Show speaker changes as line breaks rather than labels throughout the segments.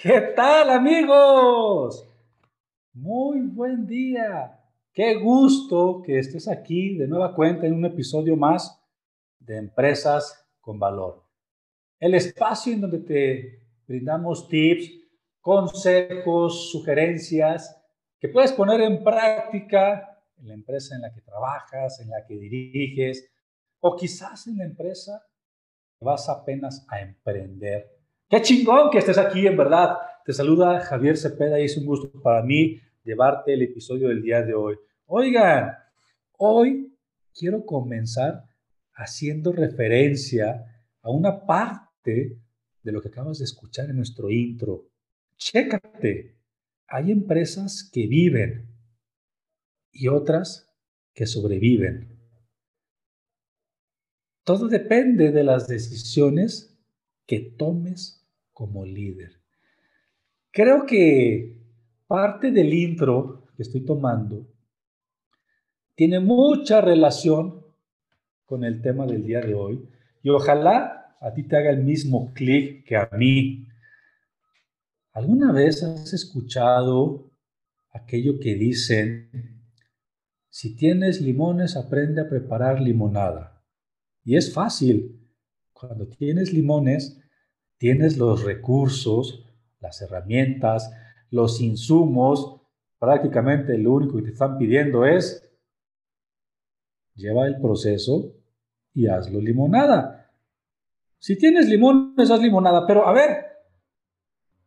¿Qué tal amigos? Muy buen día. Qué gusto que estés aquí de nueva cuenta en un episodio más de Empresas con Valor. El espacio en donde te brindamos tips, consejos, sugerencias que puedes poner en práctica en la empresa en la que trabajas, en la que diriges, o quizás en la empresa que vas apenas a emprender. Qué chingón que estés aquí, en verdad. Te saluda Javier Cepeda y es un gusto para mí llevarte el episodio del día de hoy. Oigan, hoy quiero comenzar haciendo referencia a una parte de lo que acabas de escuchar en nuestro intro. Chécate, hay empresas que viven y otras que sobreviven. Todo depende de las decisiones que tomes como líder. Creo que parte del intro que estoy tomando tiene mucha relación con el tema del día de hoy y ojalá a ti te haga el mismo clic que a mí. ¿Alguna vez has escuchado aquello que dicen, si tienes limones, aprende a preparar limonada? Y es fácil. Cuando tienes limones, tienes los recursos, las herramientas, los insumos. Prácticamente lo único que te están pidiendo es lleva el proceso y hazlo limonada. Si tienes limones, haz limonada. Pero a ver,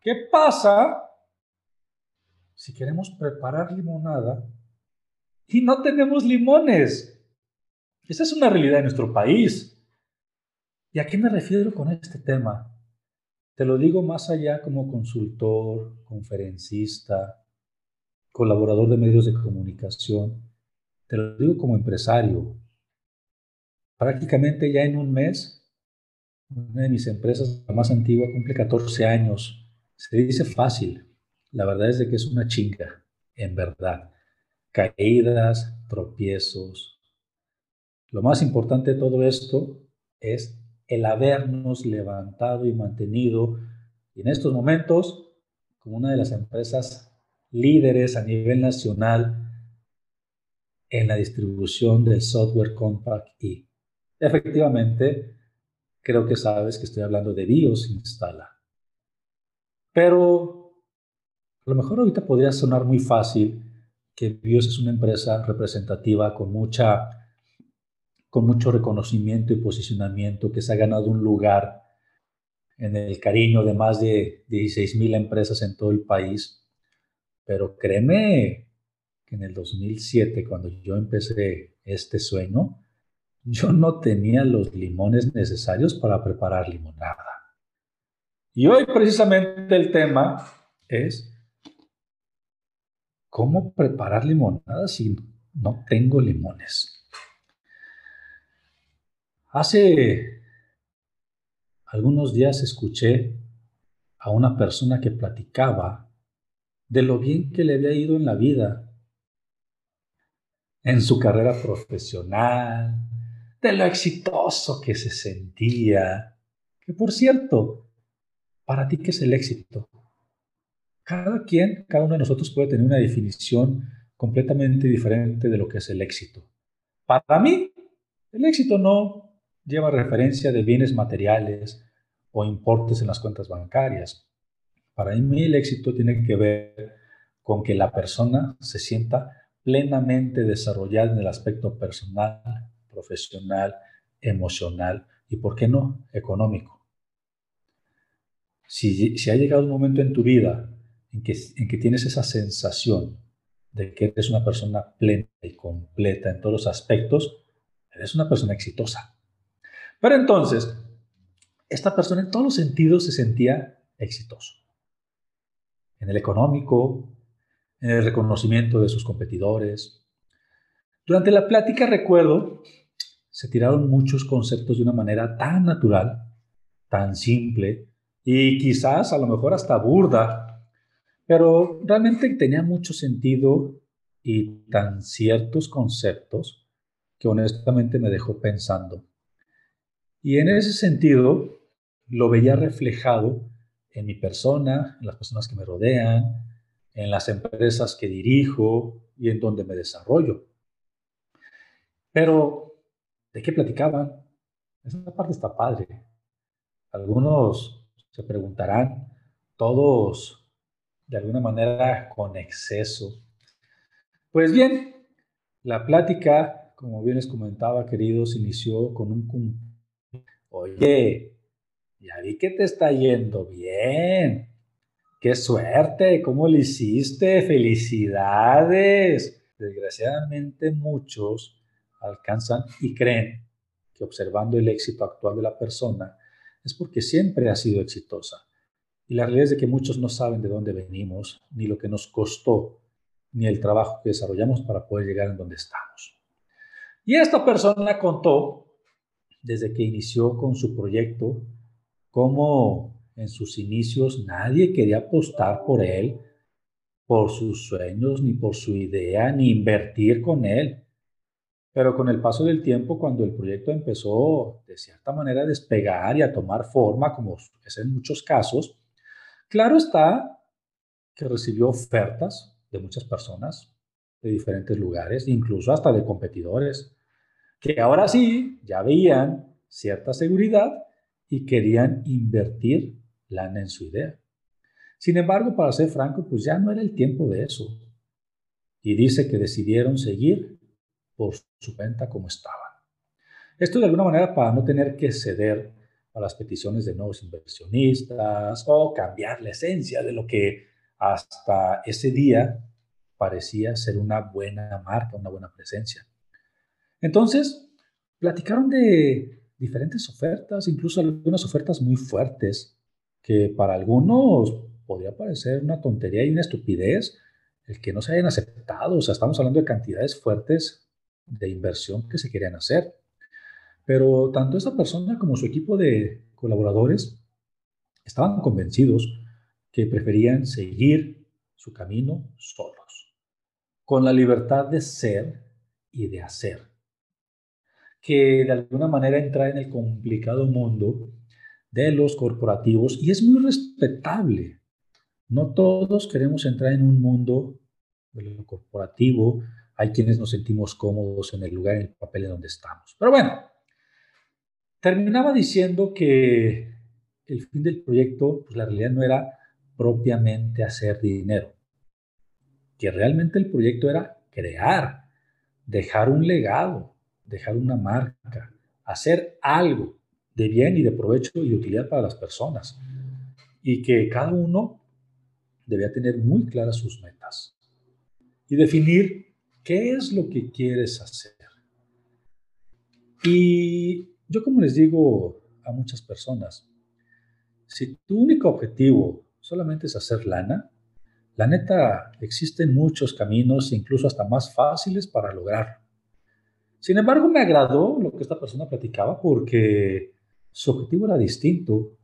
¿qué pasa si queremos preparar limonada y no tenemos limones? Esa es una realidad de nuestro país. ¿Y a qué me refiero con este tema? Te lo digo más allá como consultor, conferencista, colaborador de medios de comunicación. Te lo digo como empresario. Prácticamente ya en un mes, una de mis empresas, la más antigua, cumple 14 años. Se dice fácil. La verdad es de que es una chinga, en verdad. Caídas, tropiezos. Lo más importante de todo esto es el habernos levantado y mantenido en estos momentos como una de las empresas líderes a nivel nacional en la distribución del software Compact E. Efectivamente, creo que sabes que estoy hablando de BIOS Instala. Pero a lo mejor ahorita podría sonar muy fácil que BIOS es una empresa representativa con mucha con mucho reconocimiento y posicionamiento, que se ha ganado un lugar en el cariño de más de 16 mil empresas en todo el país. Pero créeme que en el 2007, cuando yo empecé este sueño, yo no tenía los limones necesarios para preparar limonada. Y hoy precisamente el tema es cómo preparar limonada si no tengo limones. Hace algunos días escuché a una persona que platicaba de lo bien que le había ido en la vida, en su carrera profesional, de lo exitoso que se sentía. Que por cierto, para ti, ¿qué es el éxito? Cada quien, cada uno de nosotros puede tener una definición completamente diferente de lo que es el éxito. Para mí, el éxito no lleva referencia de bienes materiales o importes en las cuentas bancarias. Para mí el éxito tiene que ver con que la persona se sienta plenamente desarrollada en el aspecto personal, profesional, emocional y, ¿por qué no?, económico. Si, si ha llegado un momento en tu vida en que, en que tienes esa sensación de que eres una persona plena y completa en todos los aspectos, eres una persona exitosa. Pero entonces, esta persona en todos los sentidos se sentía exitoso. En el económico, en el reconocimiento de sus competidores. Durante la plática recuerdo, se tiraron muchos conceptos de una manera tan natural, tan simple y quizás a lo mejor hasta burda, pero realmente tenía mucho sentido y tan ciertos conceptos que honestamente me dejó pensando. Y en ese sentido lo veía reflejado en mi persona, en las personas que me rodean, en las empresas que dirijo y en donde me desarrollo. Pero, ¿de qué platicaban? Esa parte está padre. Algunos se preguntarán, todos de alguna manera con exceso. Pues bien, la plática, como bien les comentaba, queridos, inició con un... Oye, ya vi que te está yendo bien. Qué suerte, ¿cómo lo hiciste? Felicidades. Desgraciadamente muchos alcanzan y creen que observando el éxito actual de la persona es porque siempre ha sido exitosa. Y la realidad es de que muchos no saben de dónde venimos, ni lo que nos costó, ni el trabajo que desarrollamos para poder llegar en donde estamos. Y esta persona contó, desde que inició con su proyecto, cómo en sus inicios nadie quería apostar por él, por sus sueños, ni por su idea, ni invertir con él. Pero con el paso del tiempo, cuando el proyecto empezó de cierta manera a despegar y a tomar forma, como es en muchos casos, Claro está que recibió ofertas de muchas personas de diferentes lugares, incluso hasta de competidores, que ahora sí ya veían cierta seguridad y querían invertir lana en su idea. Sin embargo, para ser franco, pues ya no era el tiempo de eso. Y dice que decidieron seguir por su cuenta como estaban. Esto de alguna manera para no tener que ceder a las peticiones de nuevos inversionistas o cambiar la esencia de lo que hasta ese día parecía ser una buena marca, una buena presencia. Entonces, platicaron de diferentes ofertas, incluso algunas ofertas muy fuertes, que para algunos podría parecer una tontería y una estupidez el que no se hayan aceptado. O sea, estamos hablando de cantidades fuertes de inversión que se querían hacer. Pero tanto esta persona como su equipo de colaboradores estaban convencidos que preferían seguir su camino solos, con la libertad de ser y de hacer, que de alguna manera entrar en el complicado mundo de los corporativos y es muy respetable. No todos queremos entrar en un mundo de lo corporativo, hay quienes nos sentimos cómodos en el lugar, en el papel en donde estamos. Pero bueno, terminaba diciendo que el fin del proyecto, pues la realidad no era propiamente hacer dinero, que realmente el proyecto era crear, dejar un legado, dejar una marca, hacer algo de bien y de provecho y de utilidad para las personas, y que cada uno debía tener muy claras sus metas y definir qué es lo que quieres hacer. Y yo como les digo a muchas personas, si tu único objetivo solamente es hacer lana, la neta existen muchos caminos, incluso hasta más fáciles para lograrlo. Sin embargo, me agradó lo que esta persona platicaba porque su objetivo era distinto.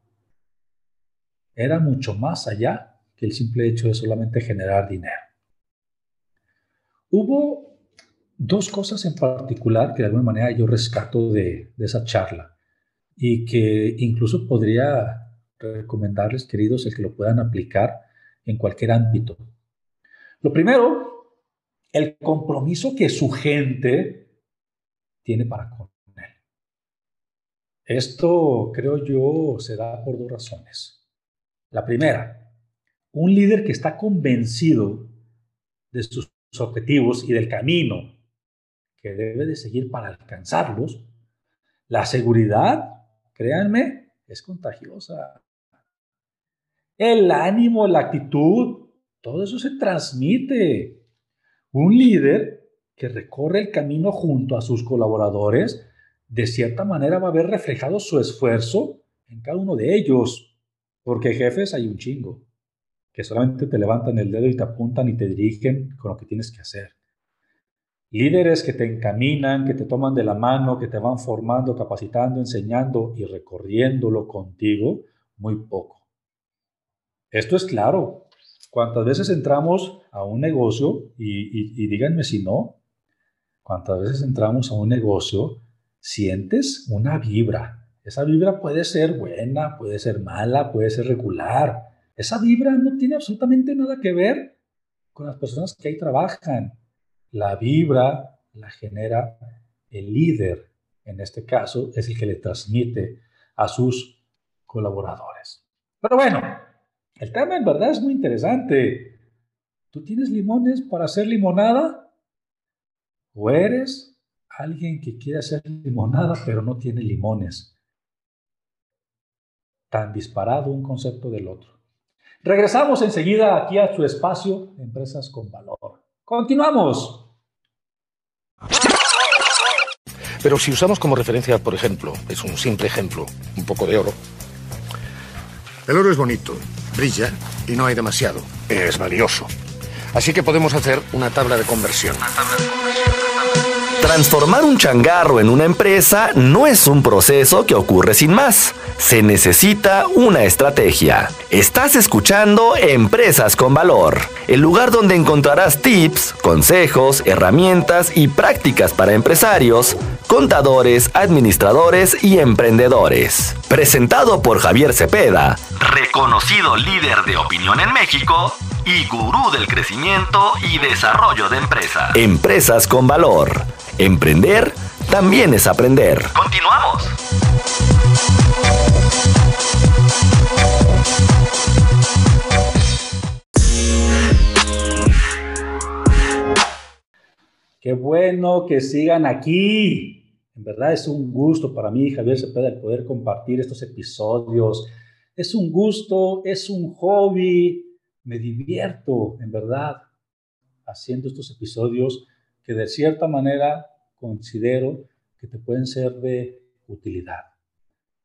Era mucho más allá que el simple hecho de solamente generar dinero. Hubo dos cosas en particular que de alguna manera yo rescato de, esa charla y que incluso podría recomendarles, queridos, el que lo puedan aplicar en cualquier ámbito. Lo primero, el compromiso que su gente tiene para con él. Esto, creo yo, se da por dos razones. La primera, un líder que está convencido de sus objetivos y del camino que debe de seguir para alcanzarlos, la seguridad, créanme, es contagiosa. El ánimo, la actitud, todo eso se transmite. Un líder que recorre el camino junto a sus colaboradores, de cierta manera va a ver reflejado su esfuerzo en cada uno de ellos, porque jefes hay un chingo, que solamente te levantan el dedo y te apuntan y te dirigen con lo que tienes que hacer. Líderes que te encaminan, que te toman de la mano, que te van formando, capacitando, enseñando y recorriéndolo contigo, muy poco. Esto es claro. ¿Cuántas veces entramos a un negocio, y, y díganme si no, cuántas veces entramos a un negocio, sientes una vibra. Esa vibra puede ser buena, puede ser mala, puede ser regular. Esa vibra no tiene absolutamente nada que ver con las personas que ahí trabajan la vibra la genera el líder, en este caso, es el que le transmite a sus colaboradores. Pero bueno, el tema en verdad es muy interesante. ¿Tú tienes limones para hacer limonada? ¿O eres alguien que quiere hacer limonada pero no tiene limones? Tan disparado un concepto del otro. Regresamos enseguida aquí a su espacio, Empresas con Valor. Continuamos.
Pero si usamos como referencia, por ejemplo, es un simple ejemplo, un poco de oro. El oro es bonito, brilla y no hay demasiado. Es valioso. Así que podemos hacer una tabla de conversión.
Transformar un changarro en una empresa no es un proceso que ocurre sin más. Se necesita una estrategia. Estás escuchando Empresas con Valor, el lugar donde encontrarás tips, consejos, herramientas y prácticas para empresarios, contadores, administradores y emprendedores. Presentado por Javier Cepeda, reconocido líder de opinión en México y gurú del crecimiento y desarrollo de empresas. Empresas con Valor Emprender también es aprender. Continuamos.
Qué bueno que sigan aquí. En verdad es un gusto para mí, Javier Cepeda, el poder compartir estos episodios. Es un gusto, es un hobby. Me divierto, en verdad, haciendo estos episodios que de cierta manera considero que te pueden ser de utilidad.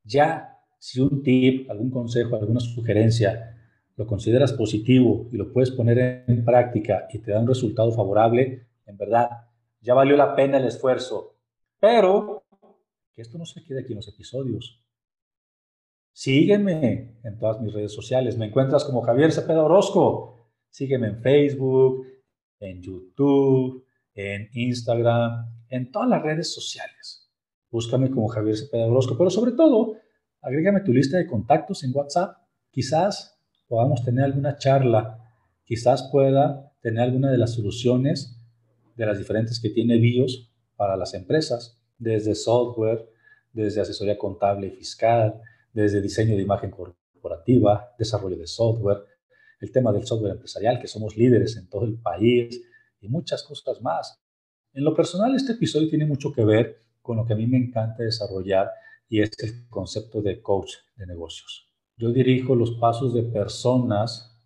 Ya si un tip, algún consejo, alguna sugerencia lo consideras positivo y lo puedes poner en práctica y te da un resultado favorable, en verdad, ya valió la pena el esfuerzo. Pero que esto no se quede aquí en los episodios. Sígueme en todas mis redes sociales. Me encuentras como Javier Cepeda Orozco. Sígueme en Facebook, en YouTube, en Instagram, en todas las redes sociales. Búscame como Javier Cepeda Orozco, pero sobre todo, agrégame tu lista de contactos en WhatsApp. Quizás podamos tener alguna charla, quizás pueda tener alguna de las soluciones de las diferentes que tiene BIOS para las empresas, desde software, desde asesoría contable y fiscal, desde diseño de imagen corporativa, desarrollo de software, el tema del software empresarial, que somos líderes en todo el país, y muchas cosas más. En lo personal, este episodio tiene mucho que ver con lo que a mí me encanta desarrollar y es el concepto de coach de negocios. Yo dirijo los pasos de personas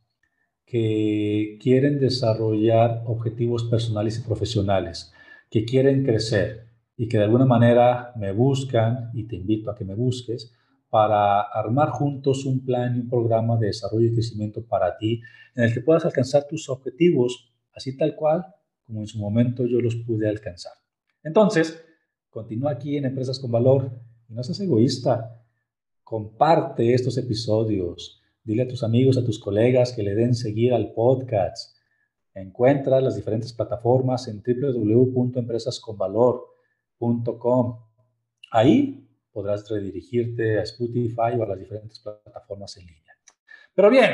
que quieren desarrollar objetivos personales y profesionales, que quieren crecer y que de alguna manera me buscan, y te invito a que me busques, para armar juntos un plan y un programa de desarrollo y crecimiento para ti, en el que puedas alcanzar tus objetivos así tal cual como en su momento yo los pude alcanzar. Entonces, continúa aquí en Empresas con Valor y no seas egoísta. Comparte estos episodios. Dile a tus amigos, a tus colegas que le den seguir al podcast. Encuentra las diferentes plataformas en www.empresasconvalor.com. Ahí podrás redirigirte a Spotify o a las diferentes plataformas en línea. Pero bien,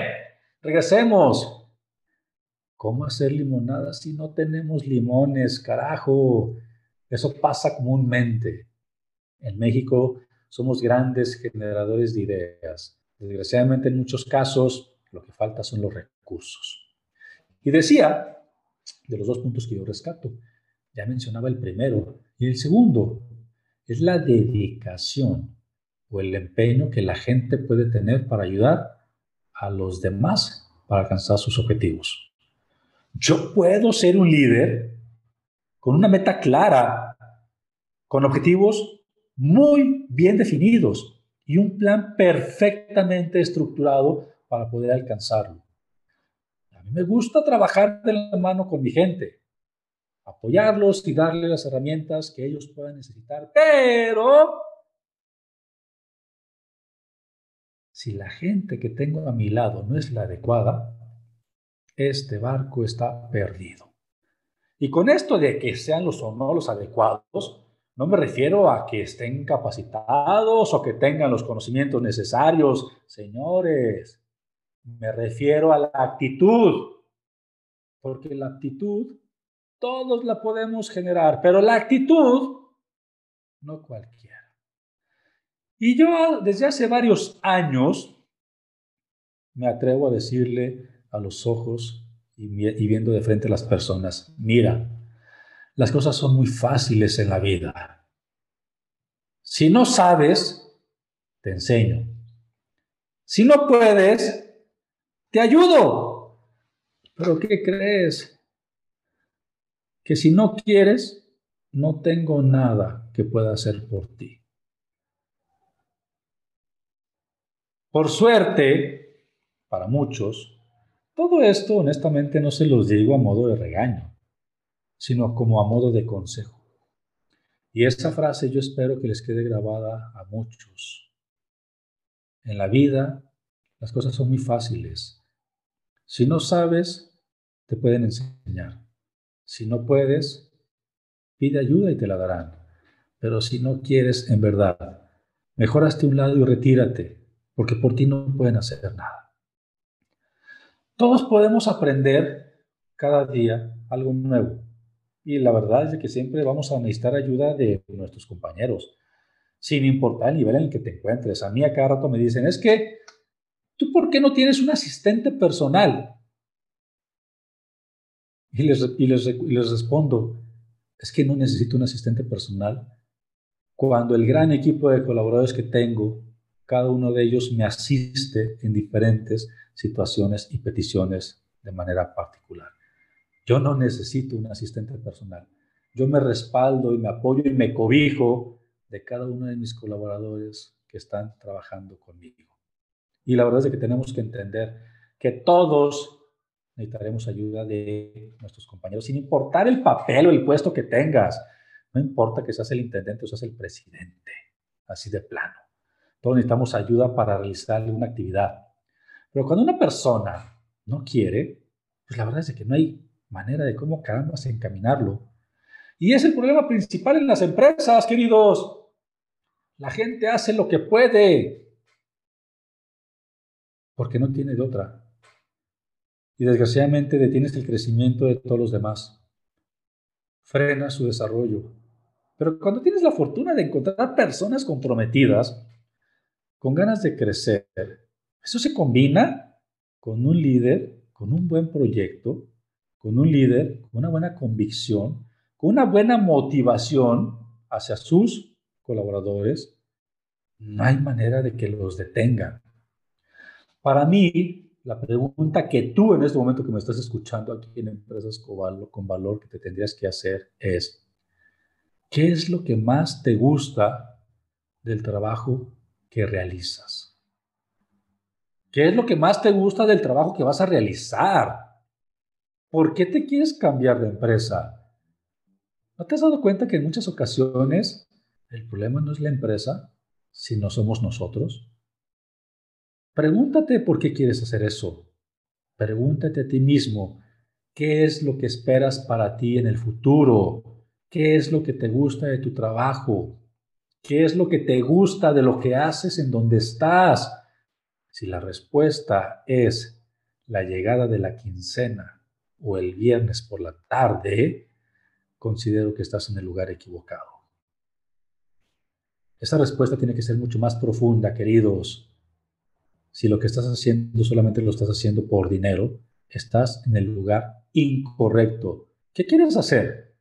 regresemos ¿Cómo hacer limonada si no tenemos limones? Carajo, eso pasa comúnmente. En México somos grandes generadores de ideas. Desgraciadamente, en muchos casos, lo que falta son los recursos. Y decía, de los dos puntos que yo rescato, ya mencionaba el primero, y el segundo es la dedicación o el empeño que la gente puede tener para ayudar a los demás para alcanzar sus objetivos. Yo puedo ser un líder con una meta clara, con objetivos muy bien definidos y un plan perfectamente estructurado para poder alcanzarlo. A mí me gusta trabajar de la mano con mi gente, apoyarlos y darles las herramientas que ellos puedan necesitar, pero si la gente que tengo a mi lado no es la adecuada, este barco está perdido. Y con esto de que sean los o no los adecuados, no me refiero a que estén capacitados o que tengan los conocimientos necesarios, señores. Me refiero a la actitud. Porque la actitud todos la podemos generar, pero la actitud no cualquiera. Y yo desde hace varios años me atrevo a decirle a los ojos y, viendo de frente a las personas, mira, las cosas son muy fáciles en la vida. Si no sabes, te enseño. Si no puedes, te ayudo. Pero ¿qué crees? Que si no quieres, no tengo nada que pueda hacer por ti. Por suerte, para muchos, todo esto honestamente no se los digo a modo de regaño, sino como a modo de consejo. Y esa frase yo espero que les quede grabada a muchos. En la vida las cosas son muy fáciles. Si no sabes, te pueden enseñar. Si no puedes, pide ayuda y te la darán. Pero si no quieres en verdad, mejoraste un lado y retírate porque por ti no pueden hacer nada. Todos podemos aprender cada día algo nuevo. Y la verdad es que siempre vamos a necesitar ayuda de nuestros compañeros, sin importar el nivel en el que te encuentres. A mí a cada rato me dicen, es que, ¿tú por qué no tienes un asistente personal? Y les, y les, y les respondo, es que no necesito un asistente personal cuando el gran equipo de colaboradores que tengo cada uno de ellos me asiste en diferentes situaciones y peticiones de manera particular. Yo no necesito un asistente personal. Yo me respaldo y me apoyo y me cobijo de cada uno de mis colaboradores que están trabajando conmigo. Y la verdad es que tenemos que entender que todos necesitaremos ayuda de nuestros compañeros, sin importar el papel o el puesto que tengas. No importa que seas el intendente o seas el presidente, así de plano. Todos necesitamos ayuda para realizar una actividad. Pero cuando una persona no quiere, pues la verdad es que no hay manera de cómo caramba encaminarlo. Y es el problema principal en las empresas, queridos. La gente hace lo que puede porque no tiene de otra. Y desgraciadamente detienes el crecimiento de todos los demás. Frena su desarrollo. Pero cuando tienes la fortuna de encontrar personas comprometidas, con ganas de crecer, eso se combina con un líder, con un buen proyecto, con un líder, con una buena convicción, con una buena motivación hacia sus colaboradores, no hay manera de que los detengan. Para mí, la pregunta que tú en este momento que me estás escuchando aquí en Empresas con Valor que te tendrías que hacer es, ¿qué es lo que más te gusta del trabajo que realizas? ¿Qué es lo que más te gusta del trabajo que vas a realizar? ¿Por qué te quieres cambiar de empresa? ¿No te has dado cuenta que en muchas ocasiones el problema no es la empresa, sino somos nosotros? Pregúntate por qué quieres hacer eso. Pregúntate a ti mismo, ¿qué es lo que esperas para ti en el futuro? ¿Qué es lo que te gusta de tu trabajo? ¿Qué es lo que te gusta de lo que haces en donde estás? Si la respuesta es la llegada de la quincena o el viernes por la tarde, considero que estás en el lugar equivocado. Esa respuesta tiene que ser mucho más profunda, queridos. Si lo que estás haciendo solamente lo estás haciendo por dinero, estás en el lugar incorrecto. ¿Qué quieres hacer?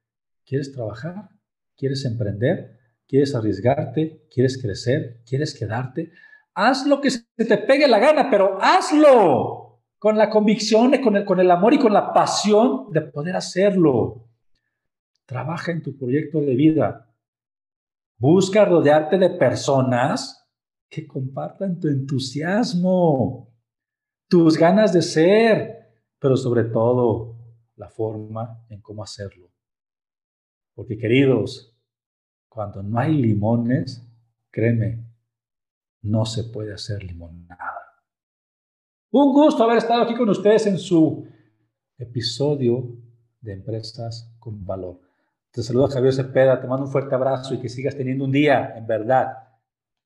¿Quieres trabajar? ¿Quieres emprender? ¿Quieres arriesgarte? ¿Quieres crecer? ¿Quieres quedarte? Haz lo que se te pegue la gana, pero hazlo con la convicción, con el, con el amor y con la pasión de poder hacerlo. Trabaja en tu proyecto de vida. Busca rodearte de personas que compartan tu entusiasmo, tus ganas de ser, pero sobre todo la forma en cómo hacerlo. Porque queridos, cuando no hay limones, créeme, no se puede hacer limonada. Un gusto haber estado aquí con ustedes en su episodio de Empresas con Valor. Te saluda Javier Cepeda, te mando un fuerte abrazo y que sigas teniendo un día, en verdad,